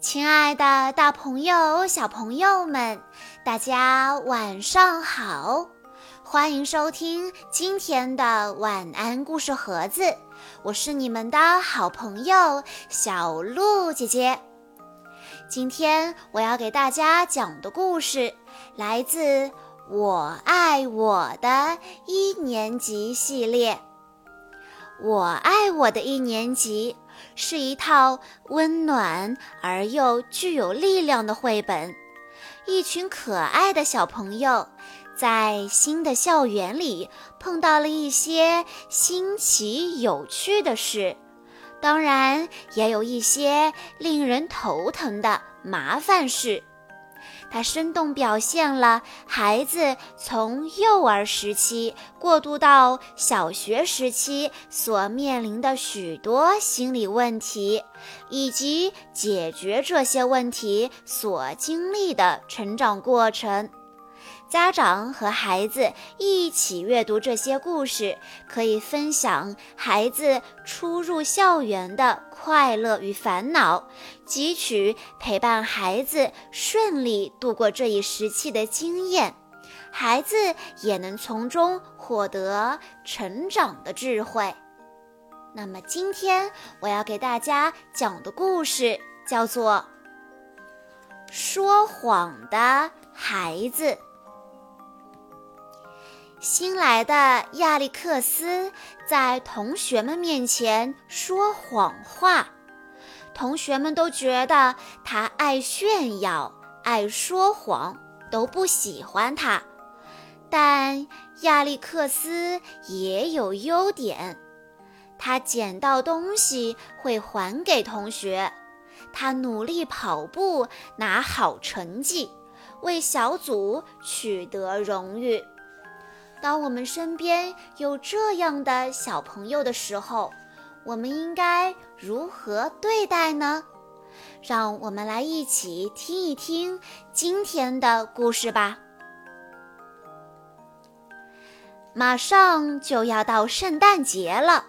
亲爱的，大朋友、小朋友们，大家晚上好！欢迎收听今天的晚安故事盒子，我是你们的好朋友小鹿姐姐。今天我要给大家讲的故事来自《我爱我的一年级》系列。我爱我的一年级。是一套温暖而又具有力量的绘本。一群可爱的小朋友在新的校园里碰到了一些新奇有趣的事，当然也有一些令人头疼的麻烦事。它生动表现了孩子从幼儿时期过渡到小学时期所面临的许多心理问题，以及解决这些问题所经历的成长过程。家长和孩子一起阅读这些故事，可以分享孩子初入校园的快乐与烦恼，汲取陪伴孩子顺利度过这一时期的经验，孩子也能从中获得成长的智慧。那么，今天我要给大家讲的故事叫做《说谎的孩子》。新来的亚历克斯在同学们面前说谎话，同学们都觉得他爱炫耀、爱说谎，都不喜欢他。但亚历克斯也有优点，他捡到东西会还给同学，他努力跑步拿好成绩，为小组取得荣誉。当我们身边有这样的小朋友的时候，我们应该如何对待呢？让我们来一起听一听今天的故事吧。马上就要到圣诞节了，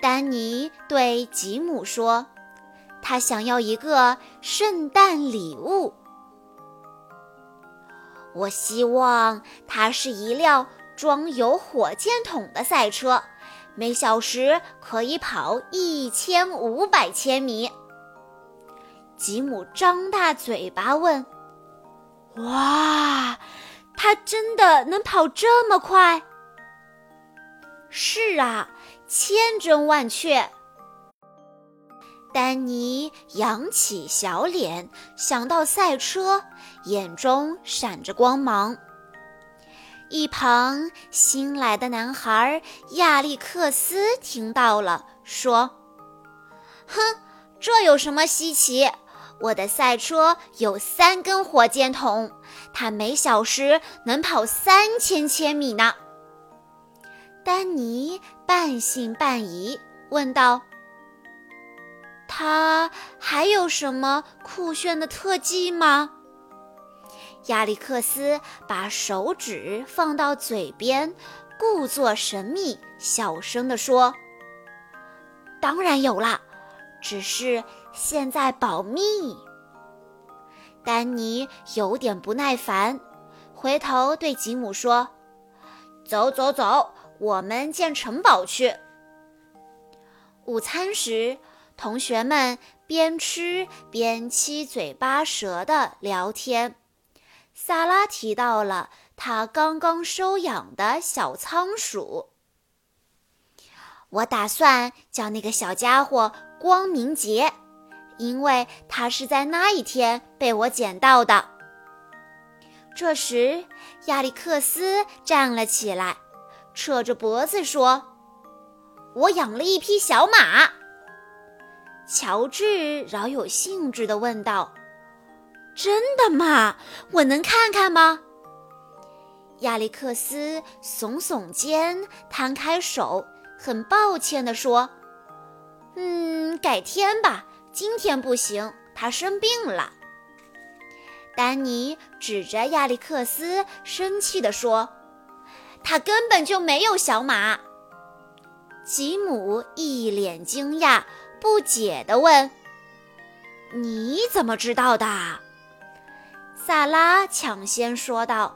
丹尼对吉姆说：“他想要一个圣诞礼物。”我希望它是一辆装有火箭筒的赛车，每小时可以跑一千五百千米。吉姆张大嘴巴问：“哇，它真的能跑这么快？”“是啊，千真万确。”丹尼扬起小脸，想到赛车，眼中闪着光芒。一旁新来的男孩亚历克斯听到了，说：“哼，这有什么稀奇？我的赛车有三根火箭筒，它每小时能跑三千千米呢。”丹尼半信半疑，问道。他还有什么酷炫的特技吗？亚历克斯把手指放到嘴边，故作神秘，小声地说：“当然有了，只是现在保密。”丹尼有点不耐烦，回头对吉姆说：“走走走，我们建城堡去。”午餐时。同学们边吃边七嘴八舌的聊天。萨拉提到了他刚刚收养的小仓鼠。我打算叫那个小家伙光明节，因为他是在那一天被我捡到的。这时，亚历克斯站了起来，扯着脖子说：“我养了一匹小马。”乔治饶有兴致地问道：“真的吗？我能看看吗？”亚历克斯耸耸肩，摊开手，很抱歉地说：“嗯，改天吧，今天不行，他生病了。”丹尼指着亚历克斯，生气地说：“他根本就没有小马。”吉姆一脸惊讶。不解地问：“你怎么知道的？萨拉抢先说道：“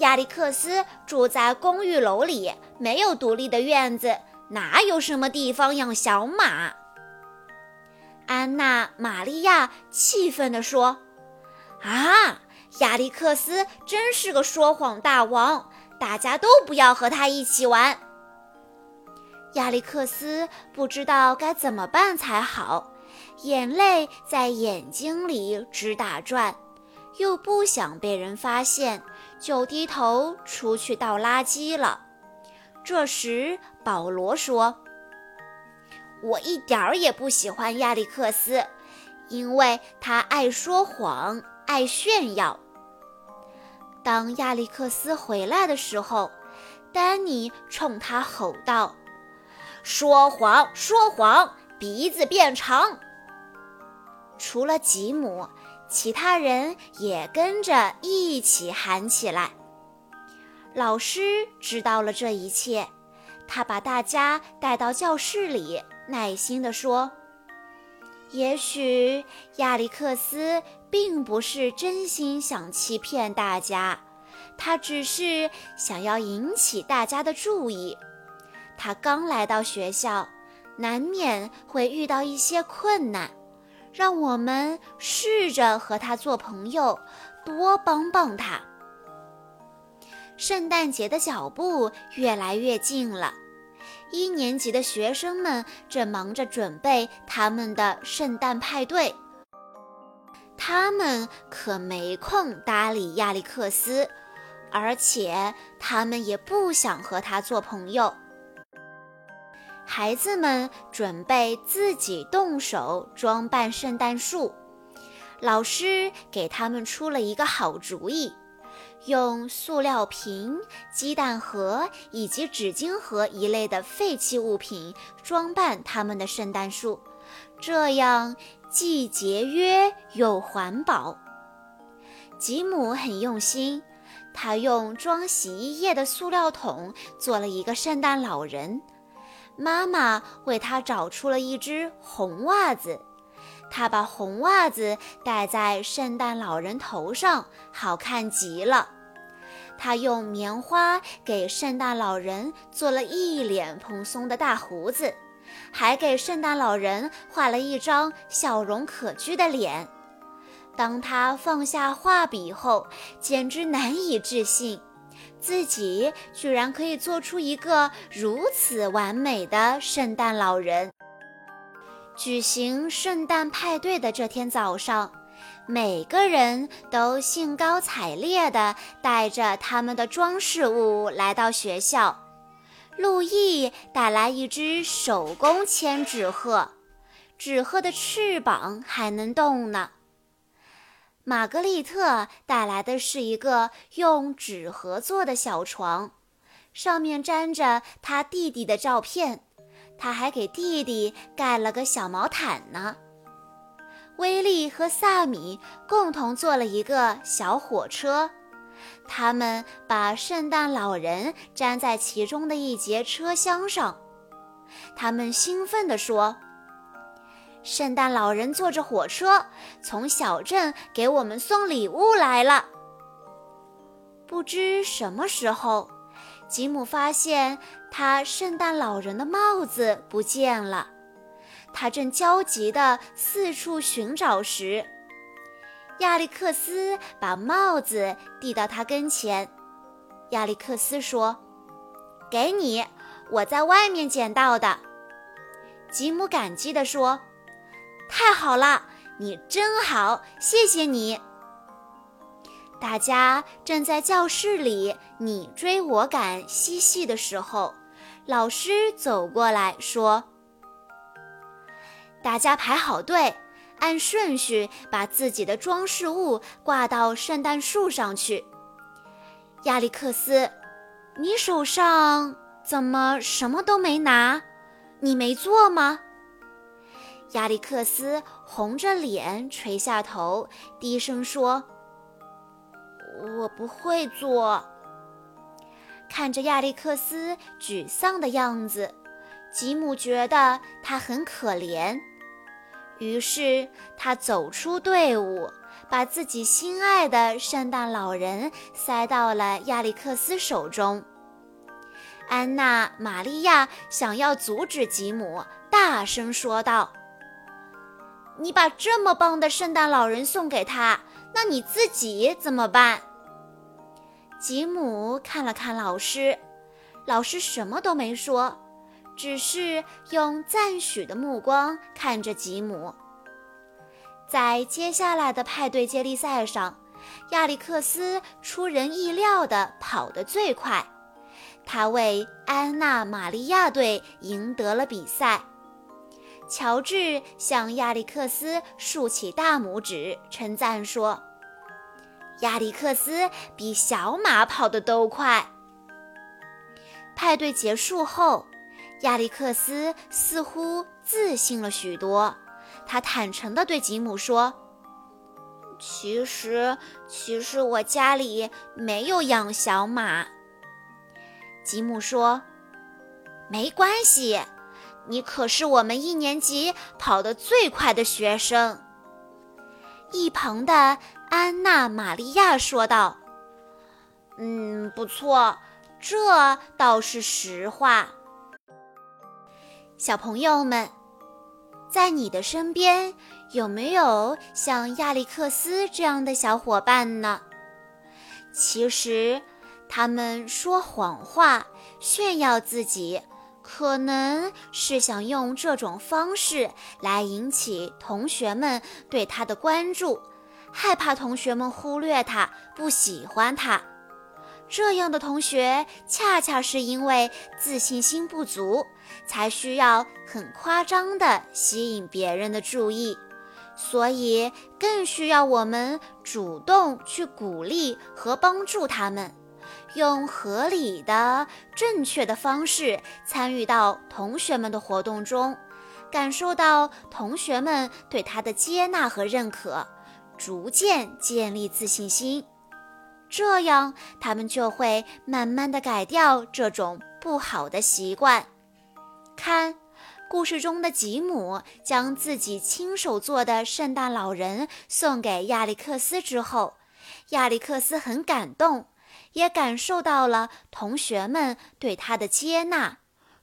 亚历克斯住在公寓楼里，没有独立的院子，哪有什么地方养小马？”安娜·玛利亚气愤地说：“啊，亚历克斯真是个说谎大王！大家都不要和他一起玩。”亚历克斯不知道该怎么办才好，眼泪在眼睛里直打转，又不想被人发现，就低头出去倒垃圾了。这时，保罗说。我一点儿也不喜欢亚历克斯，因为他爱说谎，爱炫耀。当亚历克斯回来的时候，丹尼冲他吼道：“说谎，说谎，鼻子变长！”除了吉姆，其他人也跟着一起喊起来。老师知道了这一切，他把大家带到教室里。耐心地说：“也许亚历克斯并不是真心想欺骗大家，他只是想要引起大家的注意。他刚来到学校，难免会遇到一些困难，让我们试着和他做朋友，多帮帮他。”圣诞节的脚步越来越近了。一年级的学生们正忙着准备他们的圣诞派对，他们可没空搭理亚历克斯，而且他们也不想和他做朋友。孩子们准备自己动手装扮圣诞树，老师给他们出了一个好主意。用塑料瓶、鸡蛋盒以及纸巾盒一类的废弃物品装扮他们的圣诞树，这样既节约又环保。吉姆很用心，他用装洗衣液的塑料桶做了一个圣诞老人。妈妈为他找出了一只红袜子，他把红袜子戴在圣诞老人头上，好看极了。他用棉花给圣诞老人做了一脸蓬松的大胡子，还给圣诞老人画了一张笑容可掬的脸。当他放下画笔后，简直难以置信，自己居然可以做出一个如此完美的圣诞老人。举行圣诞派对的这天早上。每个人都兴高采烈地带着他们的装饰物来到学校。路易带来一只手工千纸鹤，纸鹤的翅膀还能动呢。玛格丽特带来的是一个用纸盒做的小床，上面粘着他弟弟的照片，他还给弟弟盖了个小毛毯呢。威利和萨米共同做了一个小火车，他们把圣诞老人粘在其中的一节车厢上。他们兴奋地说：“圣诞老人坐着火车从小镇给我们送礼物来了。”不知什么时候，吉姆发现他圣诞老人的帽子不见了。他正焦急地四处寻找时，亚历克斯把帽子递到他跟前。亚历克斯说：“给你，我在外面捡到的。”吉姆感激地说：“太好了，你真好，谢谢你。”大家正在教室里你追我赶嬉戏的时候，老师走过来说。大家排好队，按顺序把自己的装饰物挂到圣诞树上去。亚历克斯，你手上怎么什么都没拿？你没做吗？亚历克斯红着脸垂下头，低声说：“我不会做。”看着亚历克斯沮丧的样子，吉姆觉得他很可怜。于是他走出队伍，把自己心爱的圣诞老人塞到了亚历克斯手中。安娜·玛利亚想要阻止吉姆，大声说道：“你把这么棒的圣诞老人送给他，那你自己怎么办？”吉姆看了看老师，老师什么都没说。只是用赞许的目光看着吉姆。在接下来的派对接力赛上，亚历克斯出人意料地跑得最快，他为安娜·玛利亚队赢得了比赛。乔治向亚历克斯竖起大拇指，称赞说：“亚历克斯比小马跑得都快。”派对结束后。亚历克斯似乎自信了许多，他坦诚地对吉姆说：“其实，其实我家里没有养小马。”吉姆说：“没关系，你可是我们一年级跑得最快的学生。”一旁的安娜·玛利亚说道：“嗯，不错，这倒是实话。”小朋友们，在你的身边有没有像亚历克斯这样的小伙伴呢？其实，他们说谎话、炫耀自己，可能是想用这种方式来引起同学们对他的关注，害怕同学们忽略他、不喜欢他。这样的同学，恰恰是因为自信心不足，才需要很夸张的吸引别人的注意，所以更需要我们主动去鼓励和帮助他们，用合理的、正确的方式参与到同学们的活动中，感受到同学们对他的接纳和认可，逐渐建立自信心。这样，他们就会慢慢的改掉这种不好的习惯。看，故事中的吉姆将自己亲手做的圣诞老人送给亚历克斯之后，亚历克斯很感动，也感受到了同学们对他的接纳，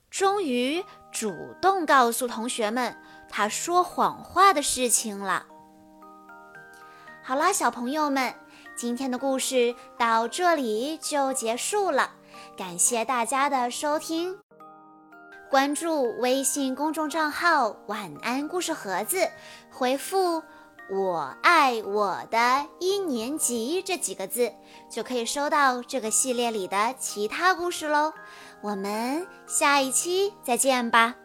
终于主动告诉同学们他说谎话的事情了。好啦，小朋友们。今天的故事到这里就结束了，感谢大家的收听。关注微信公众账号“晚安故事盒子”，回复“我爱我的一年级”这几个字，就可以收到这个系列里的其他故事喽。我们下一期再见吧。